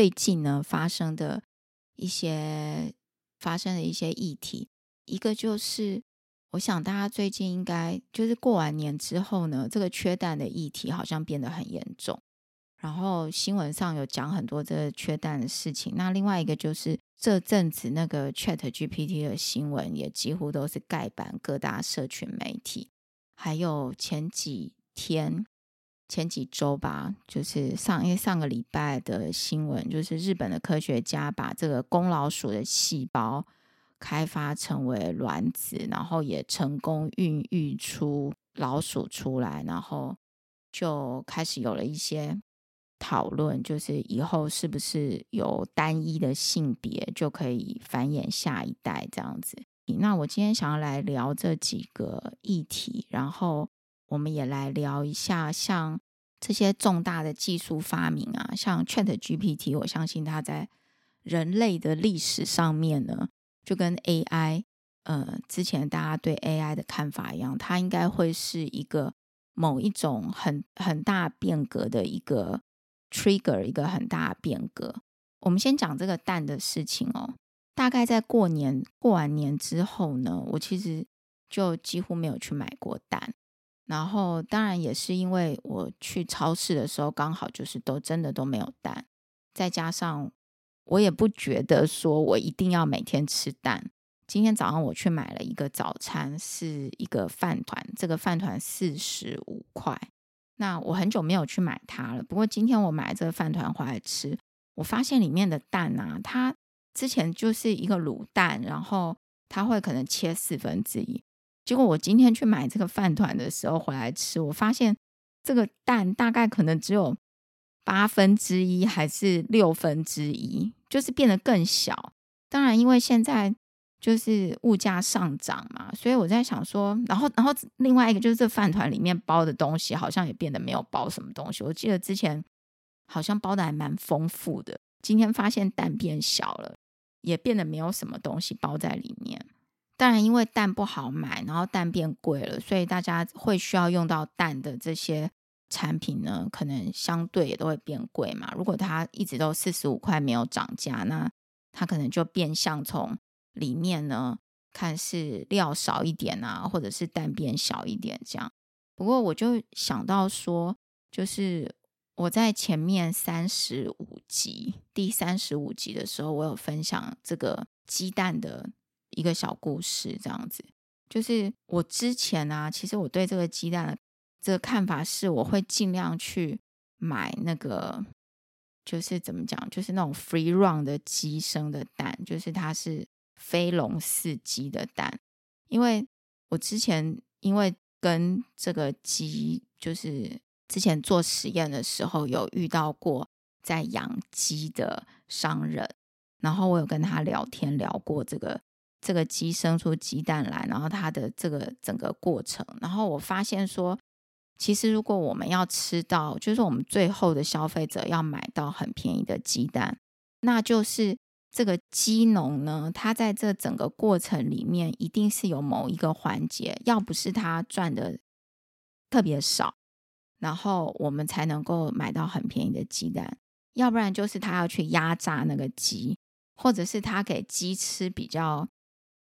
最近呢发生的一些发生的一些议题，一个就是我想大家最近应该就是过完年之后呢，这个缺蛋的议题好像变得很严重，然后新闻上有讲很多这个缺蛋的事情。那另外一个就是这阵子那个 ChatGPT 的新闻也几乎都是盖版各大社群媒体，还有前几天。前几周吧，就是上因为上个礼拜的新闻，就是日本的科学家把这个公老鼠的细胞开发成为卵子，然后也成功孕育出老鼠出来，然后就开始有了一些讨论，就是以后是不是有单一的性别就可以繁衍下一代这样子。那我今天想要来聊这几个议题，然后。我们也来聊一下，像这些重大的技术发明啊，像 ChatGPT，我相信它在人类的历史上面呢，就跟 AI，呃，之前大家对 AI 的看法一样，它应该会是一个某一种很很大变革的一个 trigger，一个很大变革。我们先讲这个蛋的事情哦，大概在过年过完年之后呢，我其实就几乎没有去买过蛋。然后，当然也是因为我去超市的时候，刚好就是都真的都没有蛋，再加上我也不觉得说我一定要每天吃蛋。今天早上我去买了一个早餐，是一个饭团，这个饭团四十五块。那我很久没有去买它了，不过今天我买这个饭团回来吃，我发现里面的蛋啊，它之前就是一个卤蛋，然后它会可能切四分之一。结果我今天去买这个饭团的时候回来吃，我发现这个蛋大概可能只有八分之一还是六分之一，就是变得更小。当然，因为现在就是物价上涨嘛，所以我在想说，然后，然后另外一个就是这饭团里面包的东西好像也变得没有包什么东西。我记得之前好像包的还蛮丰富的，今天发现蛋变小了，也变得没有什么东西包在里面。当然，因为蛋不好买，然后蛋变贵了，所以大家会需要用到蛋的这些产品呢，可能相对也都会变贵嘛。如果它一直都四十五块没有涨价，那它可能就变相从里面呢看是料少一点啊，或者是蛋变小一点这样。不过我就想到说，就是我在前面三十五集，第三十五集的时候，我有分享这个鸡蛋的。一个小故事，这样子，就是我之前啊，其实我对这个鸡蛋的这个看法是，我会尽量去买那个，就是怎么讲，就是那种 free run 的鸡生的蛋，就是它是非笼饲鸡的蛋，因为我之前因为跟这个鸡，就是之前做实验的时候有遇到过在养鸡的商人，然后我有跟他聊天聊过这个。这个鸡生出鸡蛋来，然后它的这个整个过程，然后我发现说，其实如果我们要吃到，就是我们最后的消费者要买到很便宜的鸡蛋，那就是这个鸡农呢，他在这整个过程里面一定是有某一个环节，要不是他赚的特别少，然后我们才能够买到很便宜的鸡蛋，要不然就是他要去压榨那个鸡，或者是他给鸡吃比较。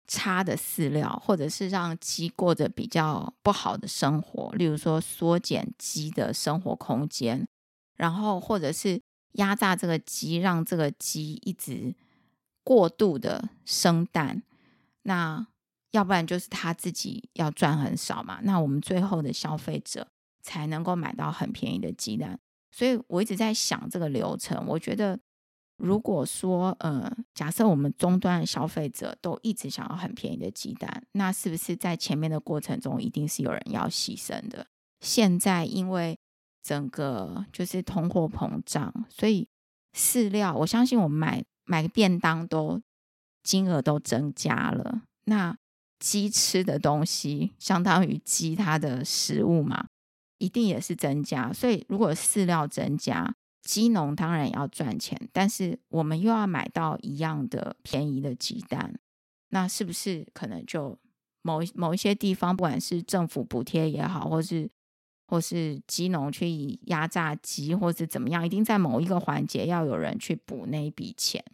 差的饲料，或者是让鸡过着比较不好的生活，例如说缩减鸡的生活空间，然后或者是压榨这个鸡，让这个鸡一直过度的生蛋，那要不然就是他自己要赚很少嘛，那我们最后的消费者才能够买到很便宜的鸡蛋。所以我一直在想这个流程，我觉得。如果说，呃，假设我们终端消费者都一直想要很便宜的鸡蛋，那是不是在前面的过程中一定是有人要牺牲的？现在因为整个就是通货膨胀，所以饲料，我相信我们买买个便当都金额都增加了。那鸡吃的东西，相当于鸡它的食物嘛，一定也是增加。所以如果饲料增加，鸡农当然要赚钱，但是我们又要买到一样的便宜的鸡蛋，那是不是可能就某某一些地方，不管是政府补贴也好，或是或是鸡农去压榨鸡，或是怎么样，一定在某一个环节要有人去补那一笔钱。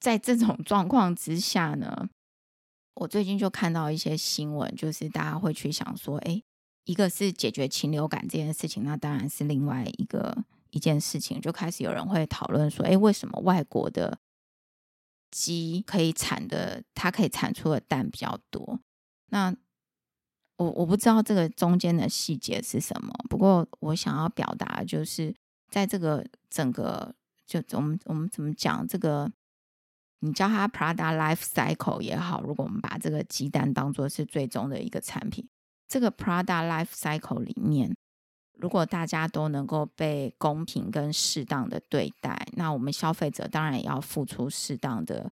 在这种 状况之下呢，我最近就看到一些新闻，就是大家会去想说，哎，一个是解决禽流感这件事情，那当然是另外一个一件事情，就开始有人会讨论说，哎，为什么外国的鸡可以产的，它可以产出的蛋比较多？那我我不知道这个中间的细节是什么，不过我想要表达就是，在这个整个就我们我们怎么讲这个，你叫它 Prada Life Cycle 也好，如果我们把这个鸡蛋当做是最终的一个产品，这个 Prada Life Cycle 里面，如果大家都能够被公平跟适当的对待，那我们消费者当然也要付出适当的，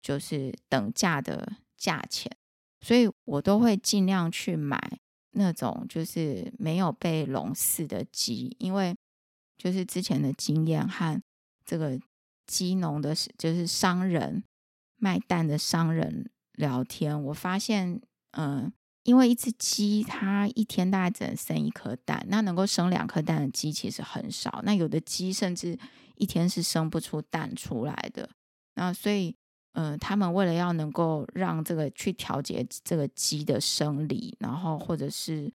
就是等价的价钱。所以我都会尽量去买那种就是没有被笼饲的鸡，因为就是之前的经验和这个鸡农的，就是商人卖蛋的商人聊天，我发现，嗯，因为一只鸡它一天大概只能生一颗蛋，那能够生两颗蛋的鸡其实很少，那有的鸡甚至一天是生不出蛋出来的，那所以。嗯、他们为了要能够让这个去调节这个鸡的生理，然后或者是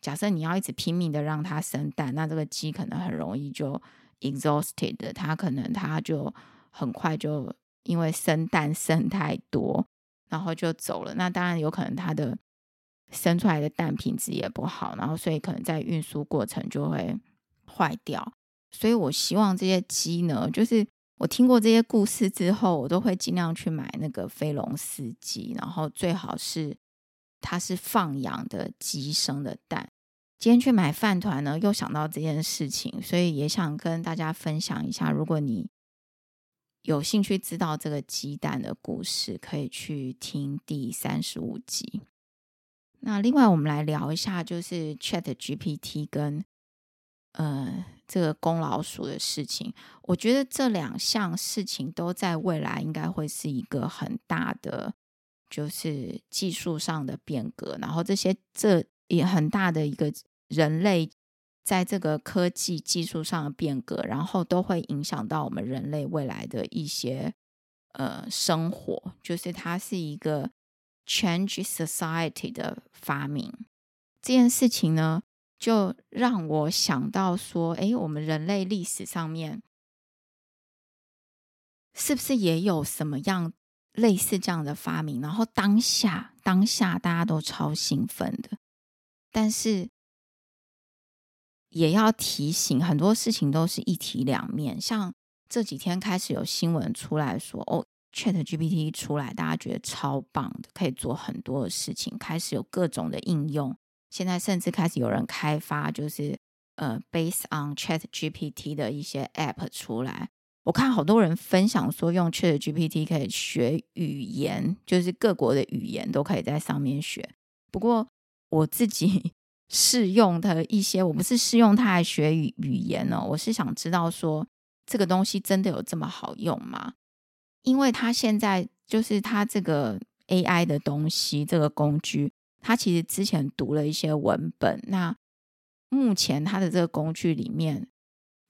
假设你要一直拼命的让它生蛋，那这个鸡可能很容易就 exhausted，它可能它就很快就因为生蛋生太多，然后就走了。那当然有可能它的生出来的蛋品质也不好，然后所以可能在运输过程就会坏掉。所以我希望这些鸡呢，就是。我听过这些故事之后，我都会尽量去买那个非笼饲鸡，然后最好是它是放养的鸡生的蛋。今天去买饭团呢，又想到这件事情，所以也想跟大家分享一下。如果你有兴趣知道这个鸡蛋的故事，可以去听第三十五集。那另外，我们来聊一下，就是 ChatGPT 跟呃。这个公老鼠的事情，我觉得这两项事情都在未来应该会是一个很大的，就是技术上的变革。然后这些这也很大的一个人类在这个科技技术上的变革，然后都会影响到我们人类未来的一些呃生活。就是它是一个 change society 的发明。这件事情呢，就让我想到说，诶，我们人类历史上面是不是也有什么样类似这样的发明？然后当下当下大家都超兴奋的，但是也要提醒，很多事情都是一体两面。像这几天开始有新闻出来说，哦，ChatGPT 出来，大家觉得超棒的，可以做很多的事情，开始有各种的应用。现在甚至开始有人开发，就是呃，base on Chat GPT 的一些 App 出来。我看好多人分享说，用 Chat GPT 可以学语言，就是各国的语言都可以在上面学。不过我自己 试用的一些，我不是试用它来学语语言呢，我是想知道说，这个东西真的有这么好用吗？因为它现在就是它这个 AI 的东西，这个工具。他其实之前读了一些文本，那目前他的这个工具里面，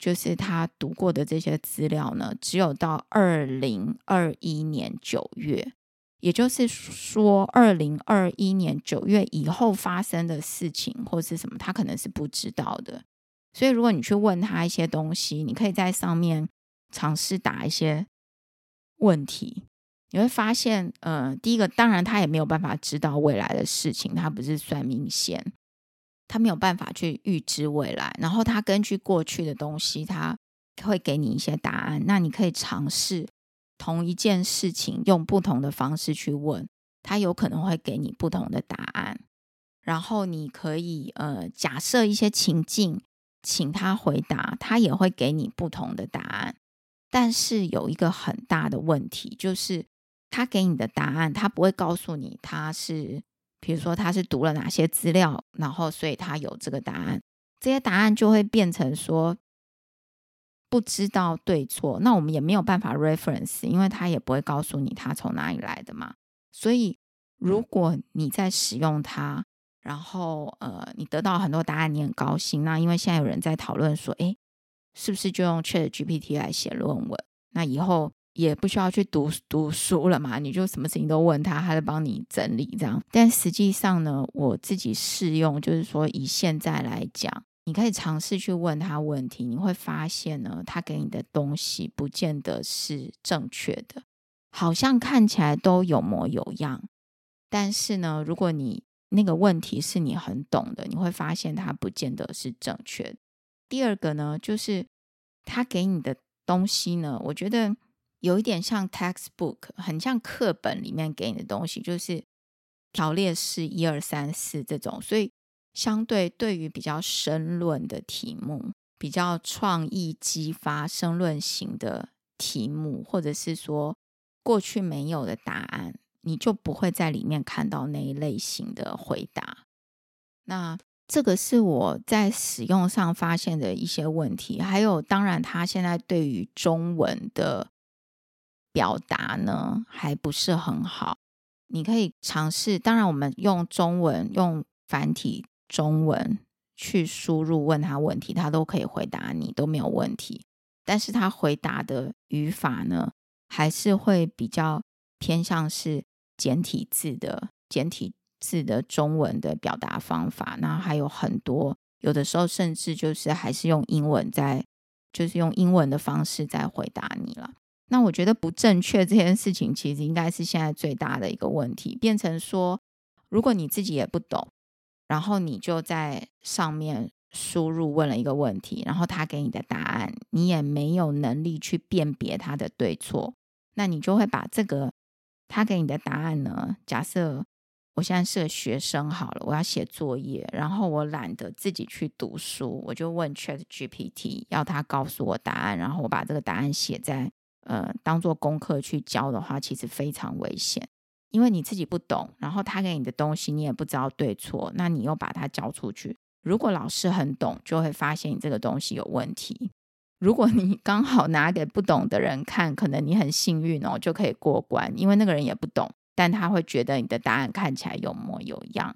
就是他读过的这些资料呢，只有到二零二一年九月，也就是说，二零二一年九月以后发生的事情或是什么，他可能是不知道的。所以，如果你去问他一些东西，你可以在上面尝试打一些问题。你会发现，呃，第一个，当然他也没有办法知道未来的事情，他不是算命仙，他没有办法去预知未来。然后他根据过去的东西，他会给你一些答案。那你可以尝试同一件事情用不同的方式去问，他有可能会给你不同的答案。然后你可以呃假设一些情境，请他回答，他也会给你不同的答案。但是有一个很大的问题就是。他给你的答案，他不会告诉你他是，比如说他是读了哪些资料，然后所以他有这个答案。这些答案就会变成说不知道对错。那我们也没有办法 reference，因为他也不会告诉你他从哪里来的嘛。所以如果你在使用它，然后呃，你得到很多答案，你很高兴。那因为现在有人在讨论说，诶，是不是就用 ChatGPT 来写论文？那以后也不需要去读读书了嘛？你就什么事情都问他，他就帮你整理这样。但实际上呢，我自己试用，就是说以现在来讲，你可以尝试去问他问题，你会发现呢，他给你的东西不见得是正确的，好像看起来都有模有样。但是呢，如果你那个问题是你很懂的，你会发现它不见得是正确的。第二个呢，就是他给你的东西呢，我觉得有一点像 textbook，很像课本里面给你的东西，就是条列式一二三四这种。所以，相对对于比较申论的题目，比较创意激发、申论型的题目，或者是说过去没有的答案。你就不会在里面看到那一类型的回答。那这个是我在使用上发现的一些问题。还有，当然，他现在对于中文的表达呢，还不是很好。你可以尝试，当然，我们用中文用繁体中文去输入问他问题，他都可以回答你，都没有问题。但是他回答的语法呢，还是会比较偏向是。简体字的简体字的中文的表达方法，那还有很多，有的时候甚至就是还是用英文在，就是用英文的方式在回答你了。那我觉得不正确这件事情，其实应该是现在最大的一个问题，变成说，如果你自己也不懂，然后你就在上面输入问了一个问题，然后他给你的答案，你也没有能力去辨别他的对错，那你就会把这个。他给你的答案呢？假设我现在是个学生好了，我要写作业，然后我懒得自己去读书，我就问 ChatGPT，要他告诉我答案，然后我把这个答案写在呃当做功课去交的话，其实非常危险，因为你自己不懂，然后他给你的东西你也不知道对错，那你又把它交出去，如果老师很懂，就会发现你这个东西有问题。如果你刚好拿给不懂的人看，可能你很幸运哦，就可以过关，因为那个人也不懂，但他会觉得你的答案看起来有模有样，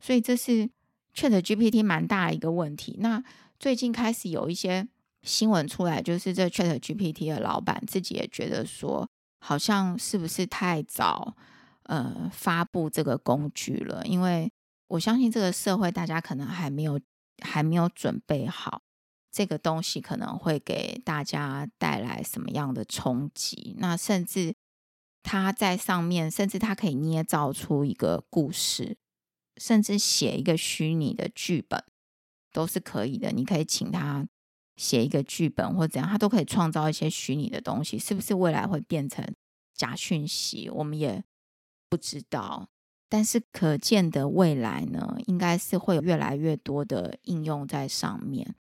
所以这是 ChatGPT 蛮大的一个问题。那最近开始有一些新闻出来，就是这 ChatGPT 的老板自己也觉得说，好像是不是太早呃发布这个工具了？因为我相信这个社会大家可能还没有还没有准备好。这个东西可能会给大家带来什么样的冲击？那甚至他在上面，甚至他可以捏造出一个故事，甚至写一个虚拟的剧本，都是可以的。你可以请他写一个剧本或怎样，他都可以创造一些虚拟的东西。是不是未来会变成假讯息？我们也不知道。但是可见的未来呢，应该是会有越来越多的应用在上面。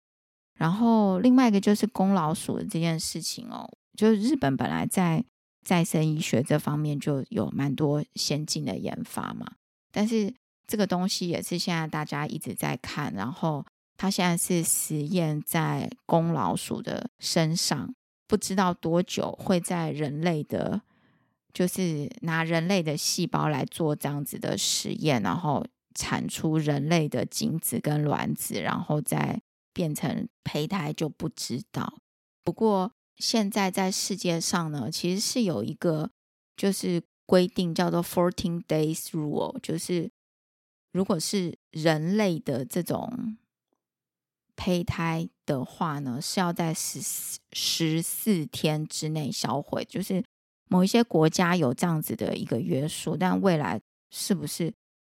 然后另外一个就是公老鼠的这件事情哦，就是日本本来在再生医学这方面就有蛮多先进的研发嘛，但是这个东西也是现在大家一直在看，然后它现在是实验在公老鼠的身上，不知道多久会在人类的，就是拿人类的细胞来做这样子的实验，然后产出人类的精子跟卵子，然后再。变成胚胎就不知道。不过现在在世界上呢，其实是有一个就是规定叫做 fourteen days rule，就是如果是人类的这种胚胎的话呢，是要在十十四天之内销毁。就是某一些国家有这样子的一个约束，但未来是不是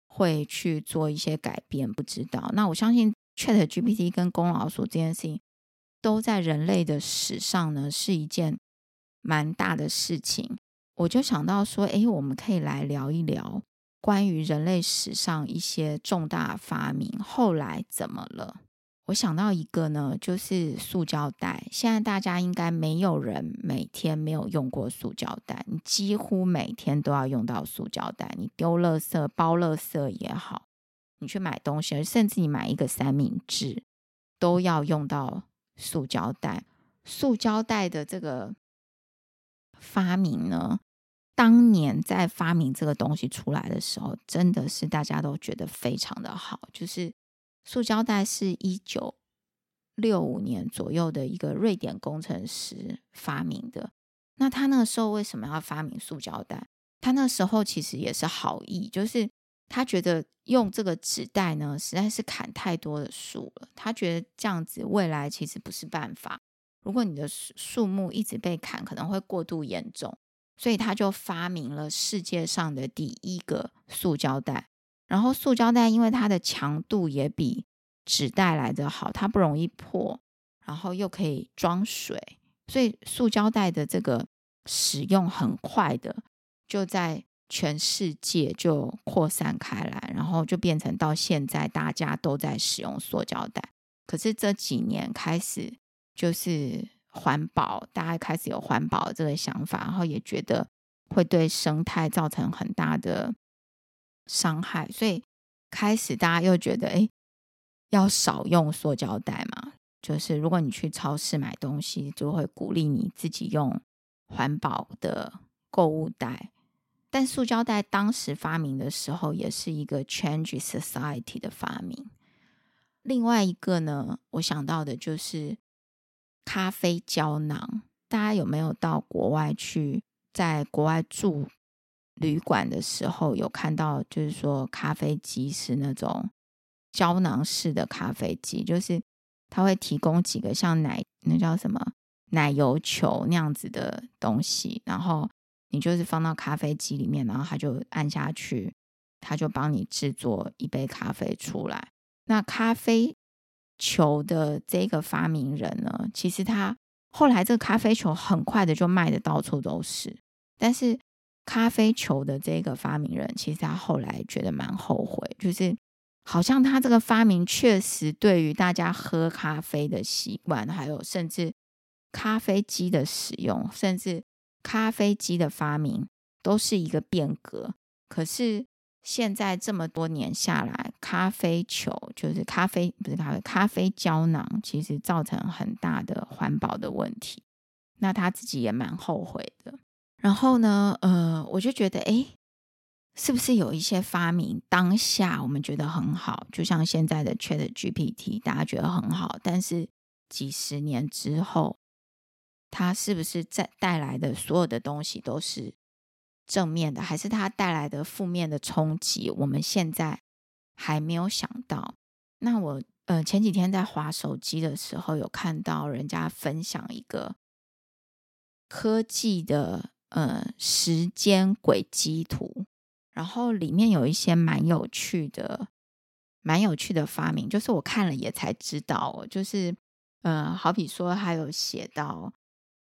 会去做一些改变，不知道。那我相信。ChatGPT 跟公老鼠这件事情，都在人类的史上呢，是一件蛮大的事情。我就想到说，诶，我们可以来聊一聊关于人类史上一些重大发明后来怎么了。我想到一个呢，就是塑胶袋。现在大家应该没有人每天没有用过塑胶袋，你几乎每天都要用到塑胶袋。你丢垃圾、包垃圾也好。你去买东西，甚至你买一个三明治，都要用到塑胶袋。塑胶袋的这个发明呢，当年在发明这个东西出来的时候，真的是大家都觉得非常的好。就是塑胶袋是一九六五年左右的一个瑞典工程师发明的。那他那个时候为什么要发明塑胶袋？他那时候其实也是好意，就是他觉得用这个纸袋呢，实在是砍太多的树了。他觉得这样子未来其实不是办法。如果你的树木一直被砍，可能会过度严重。所以他就发明了世界上的第一个塑胶袋。然后塑胶袋因为它的强度也比纸袋来得好，它不容易破，然后又可以装水，所以塑胶袋的这个使用很快的就在全世界就扩散开来，然后就变成到现在大家都在使用塑胶袋。可是这几年开始就是。环保，大家开始有环保这个想法，然后也觉得会对生态造成很大的伤害，所以开始大家又觉得，哎，要少用塑胶袋嘛。就是如果你去超市买东西，就会鼓励你自己用环保的购物袋。但塑胶袋当时发明的时候，也是一个 change society 的发明。另外一个呢，我想到的就是。咖啡胶囊，大家有没有到国外去，在国外住旅馆的时候，有看到就是说咖啡机是那种胶囊式的咖啡机，就是它会提供几个像奶那叫什么奶油球那样子的东西，然后你就是放到咖啡机里面，然后它就按下去，它就帮你制作一杯咖啡出来。那咖啡。球的这个发明人呢，其实他后来这个咖啡球很快的就卖的到处都是。但是咖啡球的这个发明人，其实他后来觉得蛮后悔，就是好像他这个发明确实对于大家喝咖啡的习惯，还有甚至咖啡机的使用，甚至咖啡机的发明，都是一个变革。可是。现在这么多年下来，咖啡球就是咖啡，不是咖啡，咖啡胶囊，其实造成很大的环保的问题。那他自己也蛮后悔的。然后呢，呃，我就觉得，哎，是不是有一些发明当下我们觉得很好，就像现在的 ChatGPT，大家觉得很好，但是几十年之后，它是不是在带来的所有的东西都是？正面的还是它带来的负面的冲击，我们现在还没有想到。那我呃前几天在划手机的时候，有看到人家分享一个科技的呃时间轨迹图，然后里面有一些蛮有趣的、蛮有趣的发明，就是我看了也才知道，就是呃好比说，还有写到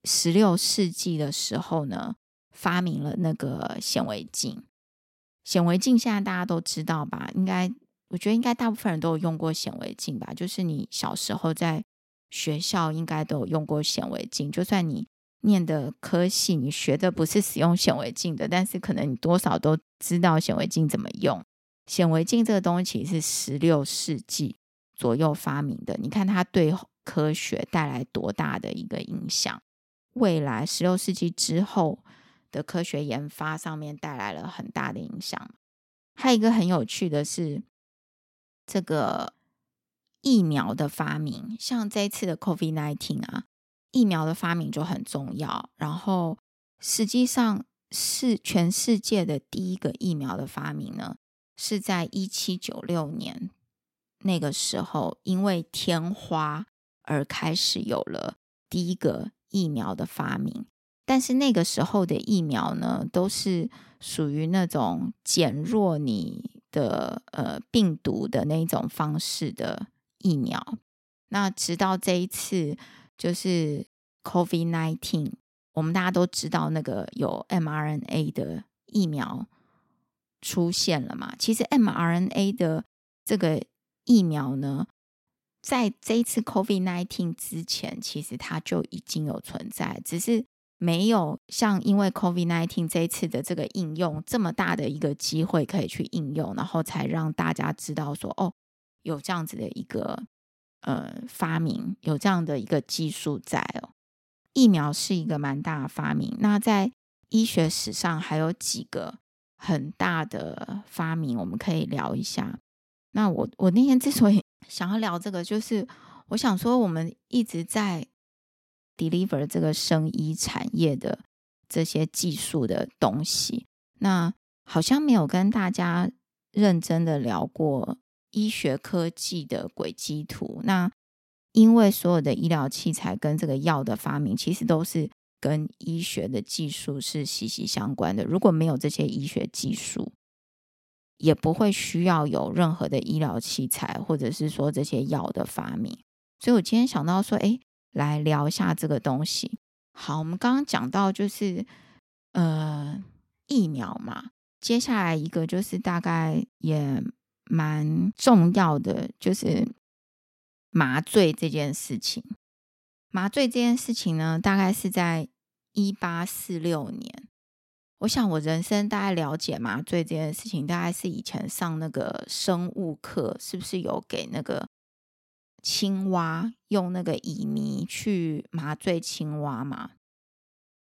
十六世纪的时候呢。发明了那个显微镜，显微镜现在大家都知道吧？应该，我觉得应该大部分人都有用过显微镜吧。就是你小时候在学校应该都有用过显微镜，就算你念的科系，你学的不是使用显微镜的，但是可能你多少都知道显微镜怎么用。显微镜这个东西是十六世纪左右发明的，你看它对科学带来多大的一个影响？未来十六世纪之后。的科学研发上面带来了很大的影响。还有一个很有趣的是，这个疫苗的发明，像这一次的 COVID-19 啊，疫苗的发明就很重要。然后，实际上是全世界的第一个疫苗的发明呢，是在一七九六年那个时候，因为天花而开始有了第一个疫苗的发明。但是那个时候的疫苗呢，都是属于那种减弱你的呃病毒的那种方式的疫苗。那直到这一次就是 COVID-19，我们大家都知道那个有 mRNA 的疫苗出现了嘛。其实 mRNA 的这个疫苗呢，在这一次 COVID-19 之前，其实它就已经有存在，只是。没有像因为 COVID-19 这一次的这个应用这么大的一个机会可以去应用，然后才让大家知道说哦，有这样子的一个呃发明，有这样的一个技术在哦。疫苗是一个蛮大的发明。那在医学史上还有几个很大的发明，我们可以聊一下。那我我那天之所以 想要聊这个，就是我想说，我们一直在 deliver 这个生医产业的这些技术的东西，那好像没有跟大家认真的聊过医学科技的轨迹图。那因为所有的医疗器材跟这个药的发明，其实都是跟医学的技术是息息相关的。如果没有这些医学技术，也不会需要有任何的医疗器材，或者是说这些药的发明。所以我今天想到说，哎，来聊一下这个东西。好，我们刚刚讲到就是呃疫苗嘛，接下来一个就是大概也蛮重要的，就是麻醉这件事情。麻醉这件事情呢，大概是在一八四六年。我想，我人生大概了解麻醉这件事情，大概是以前上那个生物课，是不是有给那个青蛙用那个乙醚去麻醉青蛙嘛？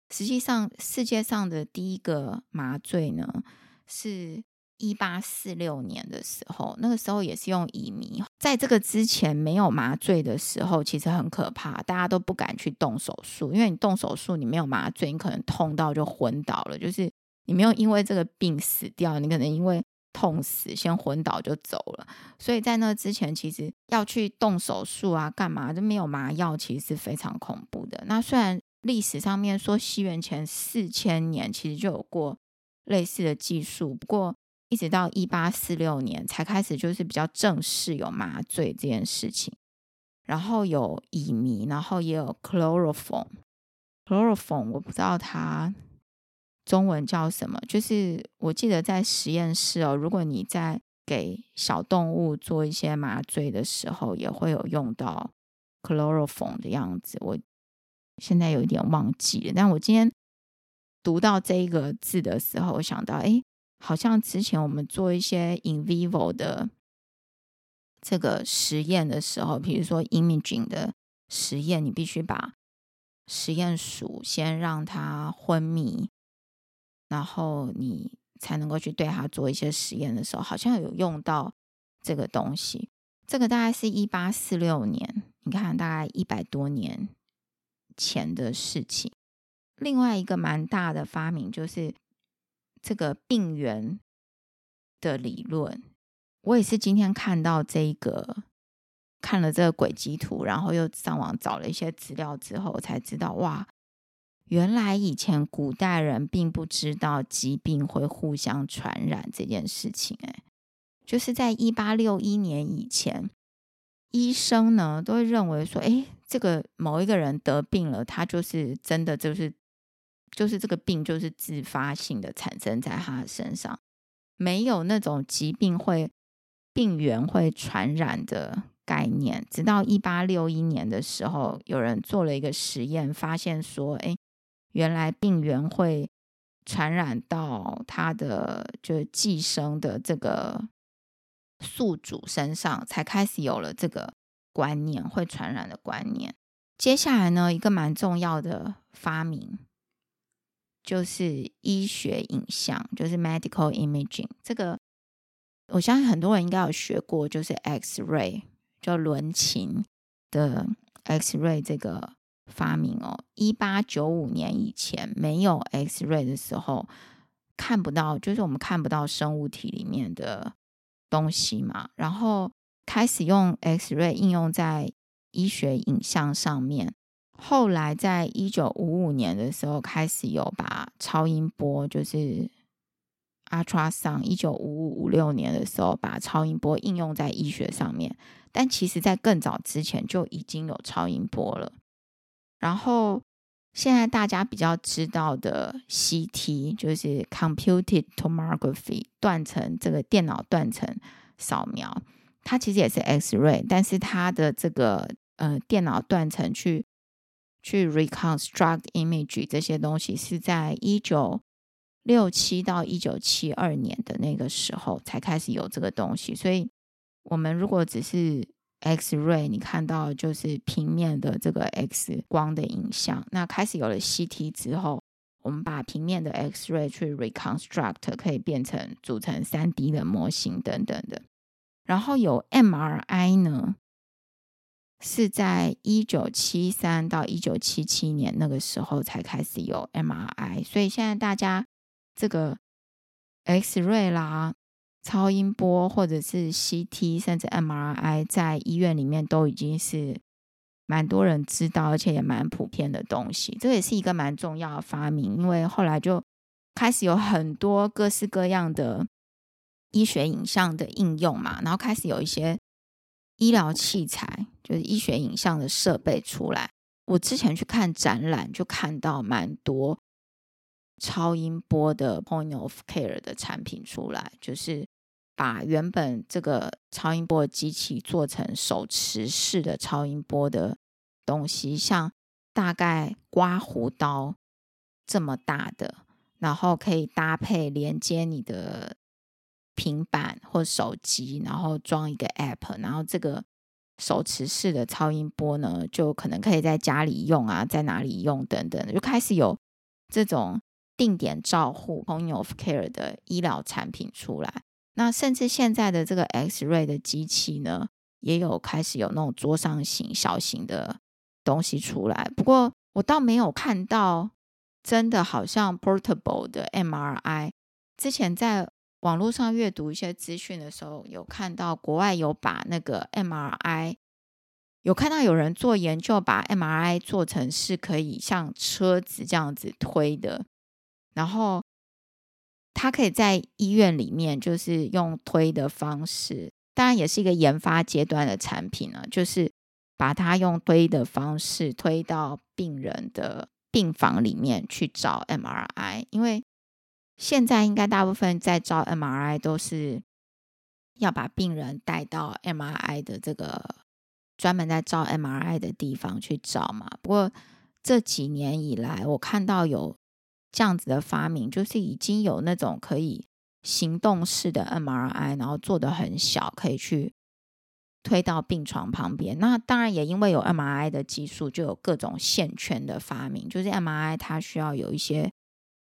实际上，世界上的第一个麻醉呢，是一八四六年的时候，那个时候也是用乙醚。在这个之前没有麻醉的时候，其实很可怕，大家都不敢去动手术，因为你动手术，你没有麻醉，你可能痛到就昏倒了。就是你没有因为这个病死掉，你可能因为痛死先昏倒就走了。所以在那之前，其实要去动手术啊，干嘛就没有麻药，其实是非常恐怖的。那虽然历史上面说西元前四千年其实就有过类似的技术，不过。一直到一八四六年才开始，就是比较正式有麻醉这件事情，然后有乙醚，然后也有 chloroform。chloroform 我不知道它中文叫什么，就是我记得在实验室哦，如果你在给小动物做一些麻醉的时候，也会有用到 chloroform 的样子。我现在有一点忘记了，但我今天读到这一个字的时候，我想到，哎。好像之前我们做一些 in vivo 的这个实验的时候，比如说 imaging 的实验，你必须把实验鼠先让它昏迷，然后你才能够去对它做一些实验的时候，好像有用到这个东西。这个大概是一八四六年，你看大概一百多年前的事情。另外一个蛮大的发明就是。这个病原的理论，我也是今天看到这个，看了这个轨迹图，然后又上网找了一些资料之后，才知道哇，原来以前古代人并不知道疾病会互相传染这件事情。哎，就是在一八六一年以前，医生呢都会认为说，哎，这个某一个人得病了，他就是真的就是。就是这个病就是自发性的产生在他身上，没有那种疾病会病原会传染的概念。直到一八六一年的时候，有人做了一个实验，发现说，哎，原来病原会传染到他的就是寄生的这个宿主身上，才开始有了这个观念，会传染的观念。接下来呢，一个蛮重要的发明。就是医学影像，就是 medical imaging。这个我相信很多人应该有学过，就是 X-ray，就伦琴的 X-ray 这个发明哦。一八九五年以前没有 X-ray 的时候，看不到，就是我们看不到生物体里面的东西嘛。然后开始用 X-ray 应用在医学影像上面。后来，在一九五五年的时候，开始有把超音波，就是 ultrasound。一九五五五六年的时候，把超音波应用在医学上面。但其实，在更早之前就已经有超音波了。然后，现在大家比较知道的 CT，就是 computed tomography，断层这个电脑断层扫描，它其实也是 X-ray，但是它的这个呃电脑断层去。去 reconstruct image 这些东西是在一九六七到一九七二年的那个时候才开始有这个东西，所以我们如果只是 X-ray，你看到就是平面的这个 X 光的影像，那开始有了 CT 之后，我们把平面的 X-ray 去 reconstruct，可以变成组成三 D 的模型等等的。然后有 MRI 呢，是在一九七三到一九七七年那个时候才开始有 MRI，所以现在大家这个 X-ray 啦。超音波或者是 CT，甚至 MRI，在医院里面都已经是蛮多人知道，而且也蛮普遍的东西。这也是一个蛮重要的发明，因为后来就开始有很多各式各样的医学影像的应用嘛，然后开始有一些医疗器材，就是医学影像的设备出来。我之前去看展览，就看到蛮多超音波的 Point of Care 的产品出来，就是。把原本这个超音波机器做成手持式的超音波的东西，像大概刮胡刀这么大的，然后可以搭配连接你的平板或手机，然后装一个 App，然后这个手持式的超音波呢，就可能可以在家里用啊，在哪里用等等，就开始有这种定点照护 Point of Care 的医疗产品出来。那甚至现在的这个 X-ray 的机器呢，也有开始有那种桌上型小型的东西出来。不过我倒没有看到真的好像 portable 的 MRI。之前在网络上阅读一些资讯的时候，有看到国外有把那个 MRI，有看到有人做研究，把 MRI 做成是可以像车子这样子推的，然后。它可以在医院里面，就是用推的方式，当然也是一个研发阶段的产品呢。就是把它用推的方式推到病人的病房里面去照 MRI，因为现在应该大部分在照 MRI 都是要把病人带到 MRI 的这个专门在照 MRI 的地方去照嘛。不过这几年以来，我看到有。这样子的发明，就是已经有那种可以行动式的 MRI，然后做的很小，可以去推到病床旁边。那当然也因为有 MRI 的技术，就有各种线圈的发明。就是 MRI 它需要有一些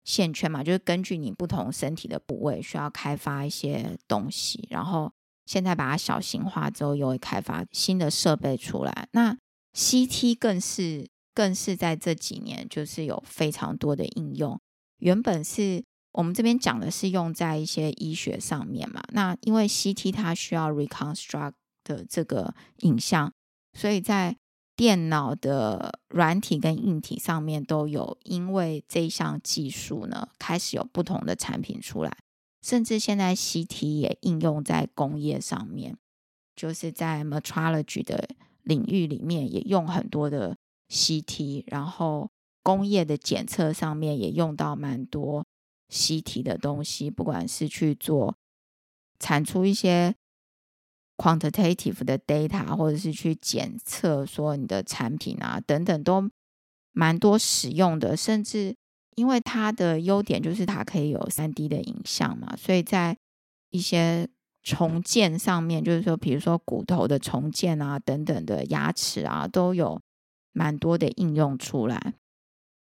线圈嘛，就是根据你不同身体的部位，需要开发一些东西。然后现在把它小型化之后，又会开发新的设备出来。那 CT 更是。更是在这几年，就是有非常多的应用。原本是我们这边讲的是用在一些医学上面嘛，那因为 CT 它需要 reconstruct 的这个影像，所以在电脑的软体跟硬体上面都有，因为这项技术呢，开始有不同的产品出来，甚至现在 CT 也应用在工业上面，就是在 metrology 的领域里面也用很多的。CT，然后工业的检测上面也用到蛮多 CT 的东西，不管是去做产出一些 quantitative 的 data，或者是去检测说你的产品啊等等，都蛮多使用的。甚至因为它的优点就是它可以有 3D 的影像嘛，所以在一些重建上面，就是说比如说骨头的重建啊等等的牙齿啊都有。蛮多的应用出来。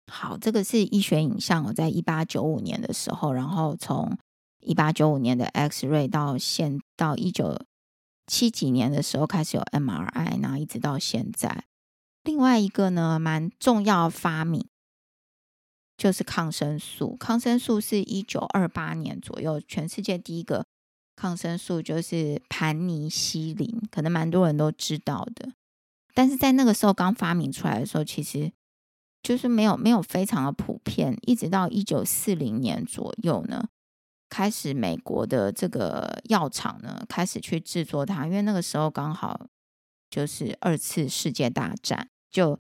好，这个是医学影像。我在一八九五年的时候，然后从一八九五年的 X-ray 到现到一九七几年的时候开始有 MRI，然后一直到现在。另外一个呢，蛮重要发明就是抗生素。抗生素是一九二八年左右，全世界第一个抗生素就是盘尼西林，可能蛮多人都知道的。但是在那个时候刚发明出来的时候，其实就是没有没有非常的普遍，一直到一九四零年左右呢，开始美国的这个药厂呢开始去制作它，因为那个时候刚好就是二次世界大战，就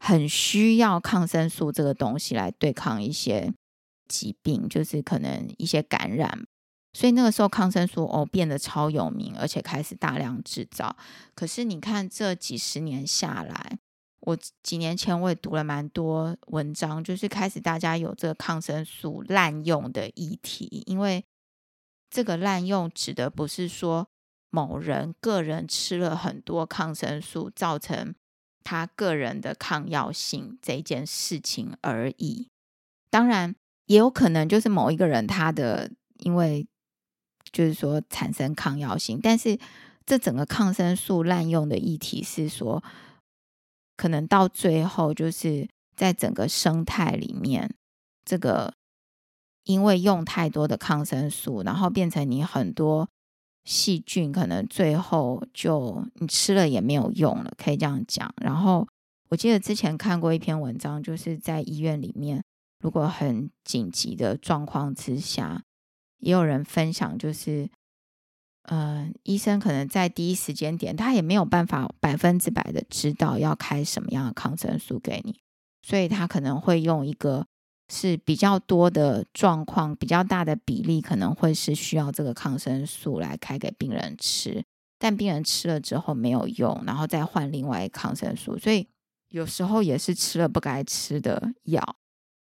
很需要抗生素这个东西来对抗一些疾病，就是可能一些感染。所以那个时候抗生素哦变得超有名，而且开始大量制造。可是你看这几十年下来，我几年前我也读了蛮多文章，就是开始大家有这个抗生素滥用的议题。因为这个滥用指的不是说某人个人吃了很多抗生素，造成他个人的抗药性这件事情而已。当然也有可能就是某一个人他的因为就是说产生抗药性，但是这整个抗生素滥用的议题是说，可能到最后就是在整个生态里面，这个因为用太多的抗生素，然后变成你很多。细菌可能最后就你吃了也没有用了，可以这样讲。然后我记得之前看过一篇文章，就是在医院里面，如果很紧急的状况之下，也有人分享，就是呃，医生可能在第一时间点，他也没有办法百分之百的知道要开什么样的抗生素给你，所以他可能会用一个。是比较多的状况，比较大的比例可能会是需要这个抗生素来开给病人吃，但病人吃了之后没有用，然后再换另外一抗生素，所以有时候也是吃了不该吃的药，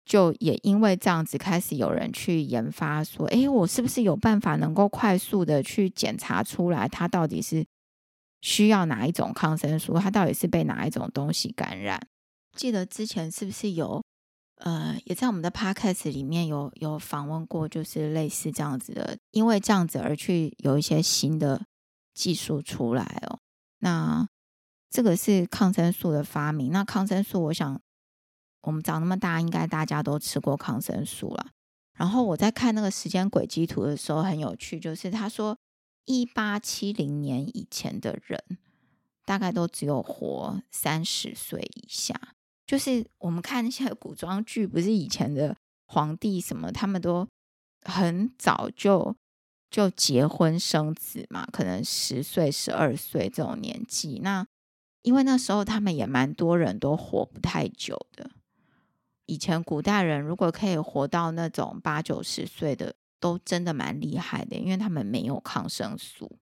就也因为这样子开始有人去研发说，诶，我是不是有办法能够快速的去检查出来，他到底是需要哪一种抗生素，他到底是被哪一种东西感染？记得之前是不是有？呃，也在我们的 podcast 里面有有访问过，就是类似这样子的，因为这样子而去有一些新的技术出来哦。那这个是抗生素的发明。那抗生素，我想我们长那么大，应该大家都吃过抗生素了。然后我在看那个时间轨迹图的时候，很有趣，就是他说一八七零年以前的人，大概都只有活三十岁以下。就是我们看那些古装剧，不是以前的皇帝什么，他们都很早就就结婚生子嘛，可能十岁、十二岁这种年纪。那因为那时候他们也蛮多人都活不太久的。以前古代人如果可以活到那种八九十岁的，都真的蛮厉害的，因为他们没有抗生素。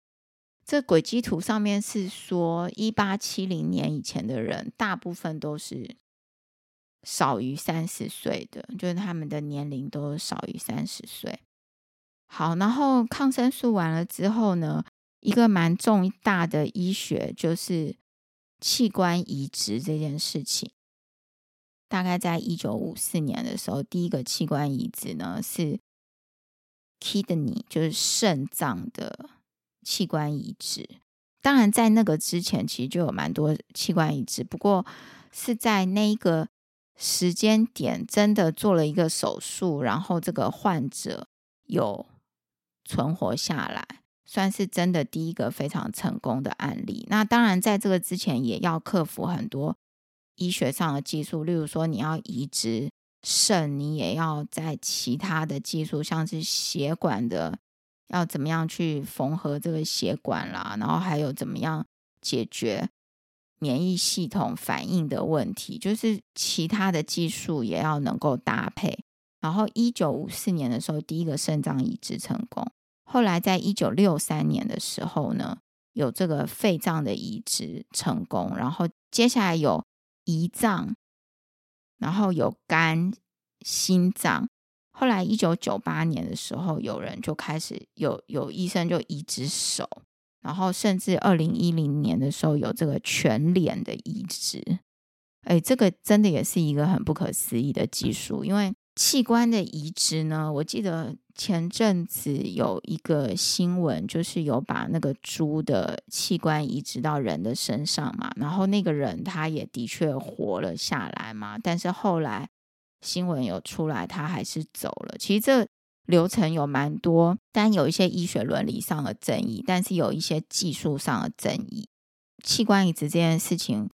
这轨迹图上面是说，一八七零年以前的人，大部分都是。少于三十岁的，就是他们的年龄都少于三十岁。好，然后抗生素完了之后呢，一个蛮重大的医学就是器官移植这件事情。大概在一九五四年的时候，第一个器官移植呢是 kidney，就是肾脏的器官移植。当然，在那个之前，其实就有蛮多器官移植，不过是在那一个。时间点真的做了一个手术，然后这个患者有存活下来，算是真的第一个非常成功的案例。那当然，在这个之前也要克服很多医学上的技术，例如说你要移植肾，你也要在其他的技术，像是血管的，要怎么样去缝合这个血管啦，然后还有怎么样解决。免疫系统反应的问题，就是其他的技术也要能够搭配。然后，一九五四年的时候，第一个肾脏移植成功。后来，在一九六三年的时候呢，有这个肺脏的移植成功。然后，接下来有胰脏，然后有肝、心脏。后来，一九九八年的时候，有人就开始有有医生就移植手。然后，甚至二零一零年的时候，有这个全脸的移植，哎，这个真的也是一个很不可思议的技术。因为器官的移植呢，我记得前阵子有一个新闻，就是有把那个猪的器官移植到人的身上嘛，然后那个人他也的确活了下来嘛，但是后来新闻有出来，他还是走了。其实这。流程有蛮多，但有一些医学伦理上的争议，但是有一些技术上的争议。器官移植这件事情，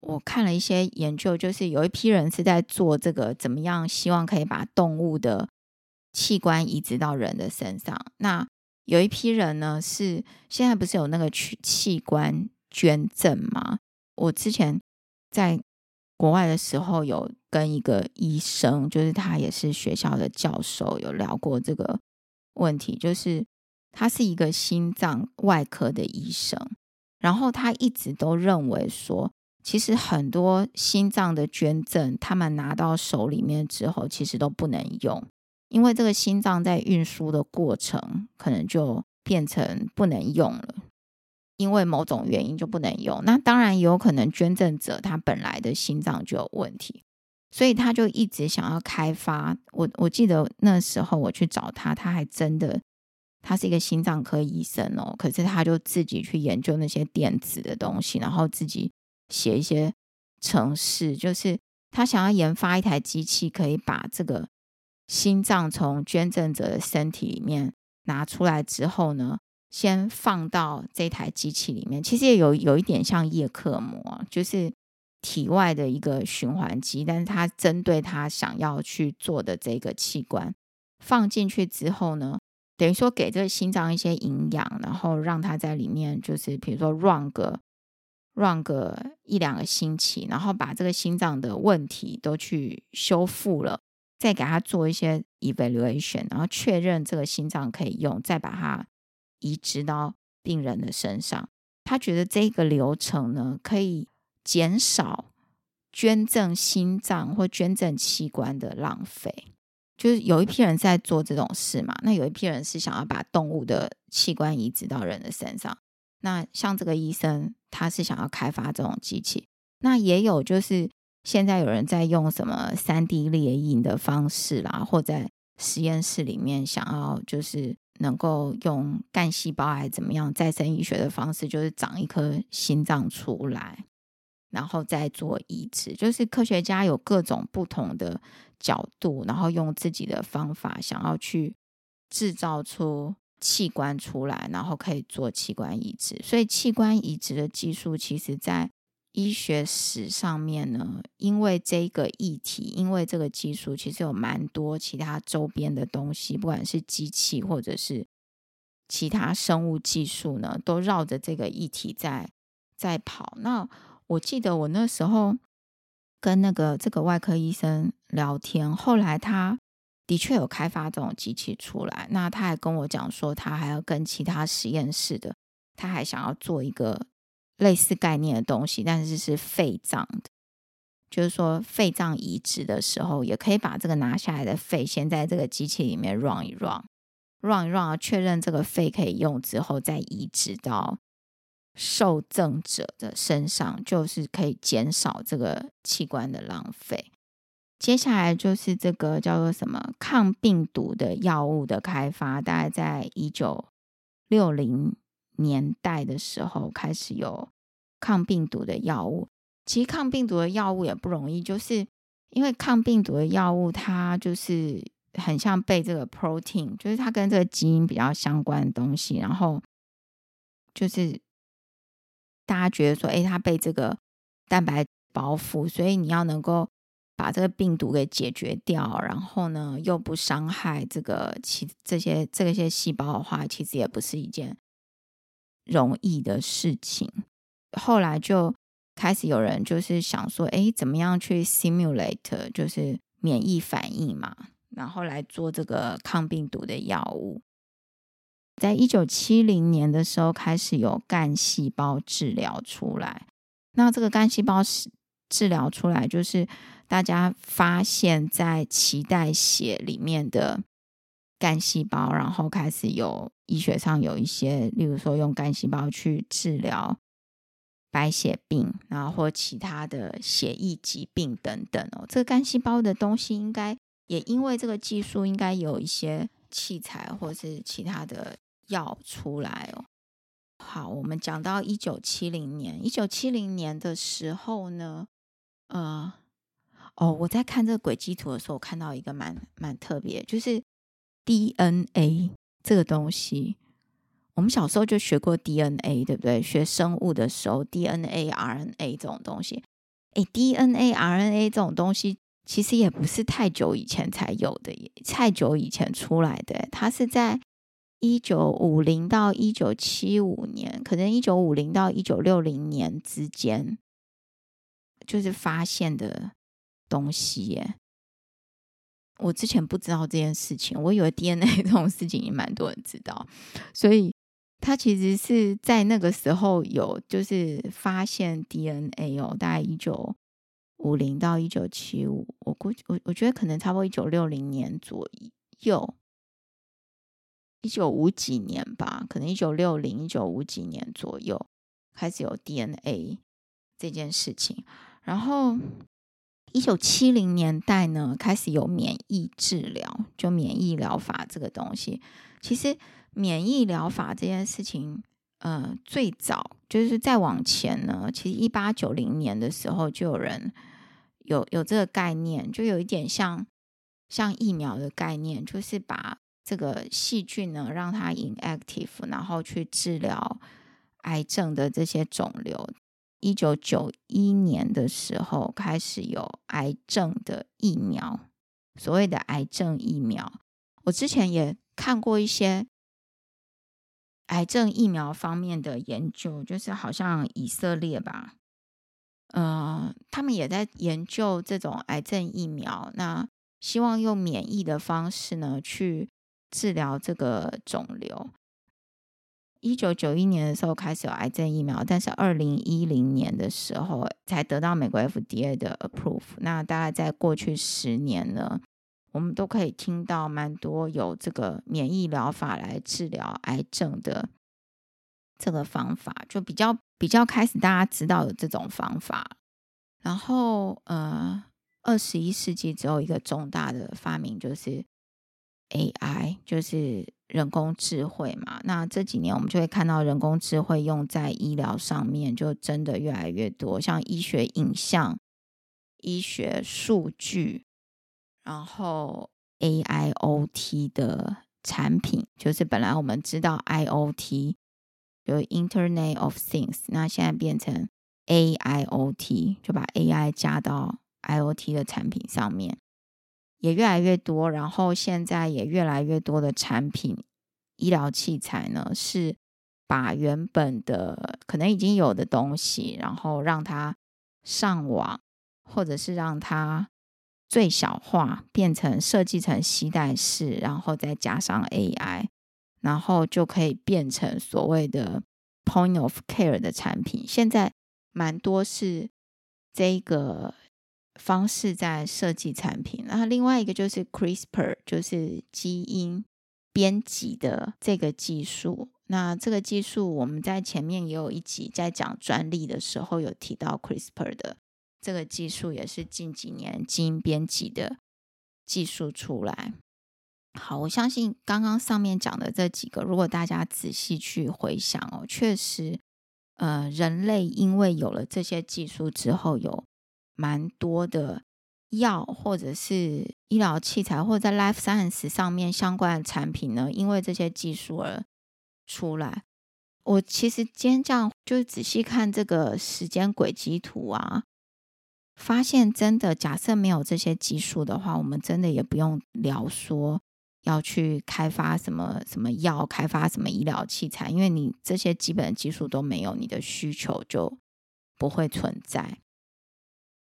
我看了一些研究，就是有一批人是在做这个，怎么样希望可以把动物的器官移植到人的身上。那有一批人呢，是现在不是有那个去器官捐赠吗？我之前在。国外的时候有跟一个医生，就是他也是学校的教授，有聊过这个问题。就是他是一个心脏外科的医生，然后他一直都认为说，其实很多心脏的捐赠，他们拿到手里面之后，其实都不能用，因为这个心脏在运输的过程，可能就变成不能用了。因为某种原因就不能用，那当然也有可能捐赠者他本来的心脏就有问题，所以他就一直想要开发。我我记得那时候我去找他，他还真的，他是一个心脏科医生哦，可是他就自己去研究那些电子的东西，然后自己写一些程式，就是他想要研发一台机器，可以把这个心脏从捐赠者的身体里面拿出来之后呢，先放到这台机器里面。其实也有有一点像叶克膜，就是。体外的一个循环机，但是它针对他想要去做的这个器官放进去之后呢，等于说给这个心脏一些营养，然后让它在里面就是比如说 run 个 run 个一两个星期，然后把这个心脏的问题都去修复了，再给他做一些 evaluation，然后确认这个心脏可以用，再把它移植到病人的身上。他觉得这个流程呢，可以。减少捐赠心脏或捐赠器官的浪费，就是有一批人在做这种事嘛。那有一批人是想要把动物的器官移植到人的身上。那像这个医生，他是想要开发这种机器。那也有就是现在有人在用什么 3D 列印的方式啦，或在实验室里面想要就是能够用干细胞还是怎么样再生医学的方式，就是长一颗心脏出来。然后再做移植，就是科学家有各种不同的角度，然后用自己的方法想要去制造出器官出来，然后可以做器官移植。所以器官移植的技术，其实在医学史上面呢，因为这个议题，因为这个技术，其实有蛮多其他周边的东西，不管是机器或者是其他生物技术呢，都绕着这个议题在在跑。那我记得我那时候跟那个这个外科医生聊天，后来他的确有开发这种机器出来。那他还跟我讲说，他还要跟其他实验室的，他还想要做一个类似概念的东西，但是是肺脏的，就是说肺脏移植的时候，也可以把这个拿下来的肺先在这个机器里面 run 一 run，run 一 run，确认这个肺可以用之后，再移植到。受赠者的身上，就是可以减少这个器官的浪费。接下来就是这个叫做什么抗病毒的药物的开发，大概在一九六零年代的时候开始有抗病毒的药物。其实抗病毒的药物也不容易，就是因为抗病毒的药物它就是很像被这个 protein，就是它跟这个基因比较相关的东西，然后就是。大家觉得说，哎，它被这个蛋白包覆，所以你要能够把这个病毒给解决掉，然后呢，又不伤害这个其这些这些细胞的话，其实也不是一件容易的事情。后来就开始有人就是想说，哎，怎么样去 simulate 就是免疫反应嘛，然后来做这个抗病毒的药物。在一九七零年的时候，开始有干细胞治疗出来。那这个干细胞治疗出来，就是大家发现，在脐带血里面的干细胞，然后开始有医学上有一些，例如说用干细胞去治疗白血病，然后或其他的血液疾病等等哦。这个干细胞的东西，应该也因为这个技术，应该有一些器材或是其他的。药出来哦，好，我们讲到一九七零年，一九七零年的时候呢，呃，哦，我在看这个轨迹图的时候，我看到一个蛮蛮特别，就是 DNA 这个东西，我们小时候就学过 DNA，对不对？学生物的时候，DNA、RNA 这种东西，诶，DNA、RNA 这种东西其实也不是太久以前才有的，也太久以前出来的，它是在。一九五零到一九七五年，可能一九五零到一九六零年之间，就是发现的东西耶。我之前不知道这件事情，我以为 DNA 这种事情也蛮多人知道，所以他其实是在那个时候有就是发现 DNA 哦，大概一九五零到一九七五，我估计我我觉得可能差不多一九六零年左右。一九五几年吧，可能一九六零、一九五几年左右开始有 DNA 这件事情。然后一九七零年代呢，开始有免疫治疗，就免疫疗法这个东西。其实免疫疗法这件事情，呃，最早就是再往前呢，其实一八九零年的时候就有人有有这个概念，就有一点像像疫苗的概念，就是把这个细菌呢让它 inactive，然后去治疗癌症的这些肿瘤。一九九一年的时候，开始有癌症的疫苗，所谓的癌症疫苗。我之前也看过一些癌症疫苗方面的研究，就是好像以色列吧，呃，他们也在研究这种癌症疫苗，那希望用免疫的方式呢，去治疗这个肿瘤。一九九一年的时候开始有癌症疫苗，但是二零一零年的时候才得到美国 FDA 的 approve。那大概在过去十年呢，我们都可以听到蛮多有这个免疫疗法来治疗癌症的这个方法，就比较比较开始大家知道有这种方法。然后呃，二十一世纪只有一个重大的发明就是 AI，就是。人工智慧嘛，那这几年我们就会看到人工智慧用在医疗上面，就真的越来越多，像医学影像、医学数据，然后 AIoT 的产品，就是本来我们知道 IoT 就 Internet of Things，那现在变成 AIoT，就把 AI 加到 IoT 的产品上面。也越来越多，然后现在也越来越多的产品，医疗器材呢，是把原本的可能已经有的东西，然后让它上网，或者是让它最小化，变成设计成携带式，然后再加上 AI，然后就可以变成所谓的 Point of Care 的产品。现在蛮多是这个。方式在设计产品，然后另外一个就是 CRISPR，就是基因编辑的这个技术。那这个技术我们在前面也有一集在讲专利的时候有提到 CRISPR 的这个技术，也是近几年基因编辑的技术出来。好，我相信刚刚上面讲的这几个，如果大家仔细去回想哦，确实，呃，人类因为有了这些技术之后有。蛮多的药或者是医疗器材，或者在 life science 上面相关的产品呢，因为这些技术而出来。我其实今天这样就仔细看这个时间轨迹图啊，发现真的，假设没有这些技术的话，我们真的也不用聊说要去开发什么什么药，开发什么医疗器材，因为你这些基本的技术都没有，你的需求就不会存在。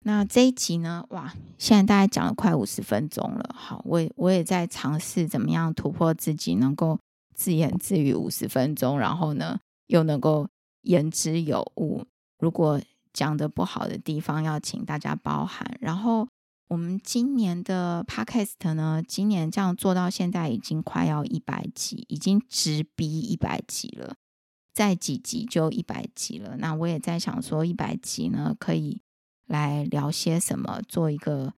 那这一集呢？哇，现在大概讲了快五十分钟了。好，我我也在尝试怎么样突破自己，能够自言自语五十分钟，然后呢又能够言之有物。如果讲的不好的地方，要请大家包涵。然后我们今年的 Podcast 呢，今年这样做到现在已经快要一百集，已经直逼一百集了。再几集就一百集了。那我也在想说，一百集呢可以。来聊些什么？做一个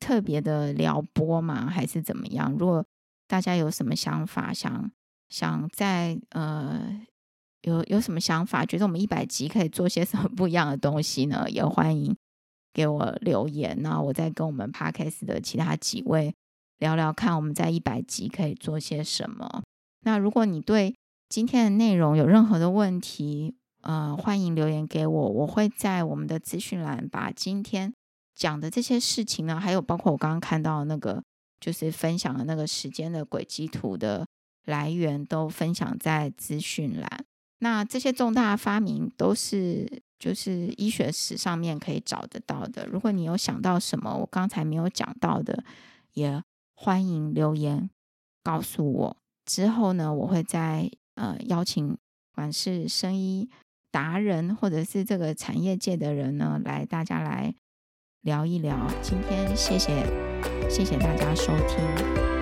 特别的撩拨吗？还是怎么样？如果大家有什么想法，想想在呃有有什么想法，觉得我们一百集可以做些什么不一样的东西呢？也欢迎给我留言，那我再跟我们 Podcast 的其他几位聊聊看，我们在一百集可以做些什么。那如果你对今天的内容有任何的问题，呃，欢迎留言给我，我会在我们的资讯栏把今天讲的这些事情呢，还有包括我刚刚看到那个，就是分享的那个时间的轨迹图的来源，都分享在资讯栏。那这些重大发明都是就是医学史上面可以找得到的。如果你有想到什么我刚才没有讲到的，也欢迎留言告诉我。之后呢，我会再呃邀请，管是生医。达人或者是这个产业界的人呢，来大家来聊一聊。今天谢谢谢谢大家收听。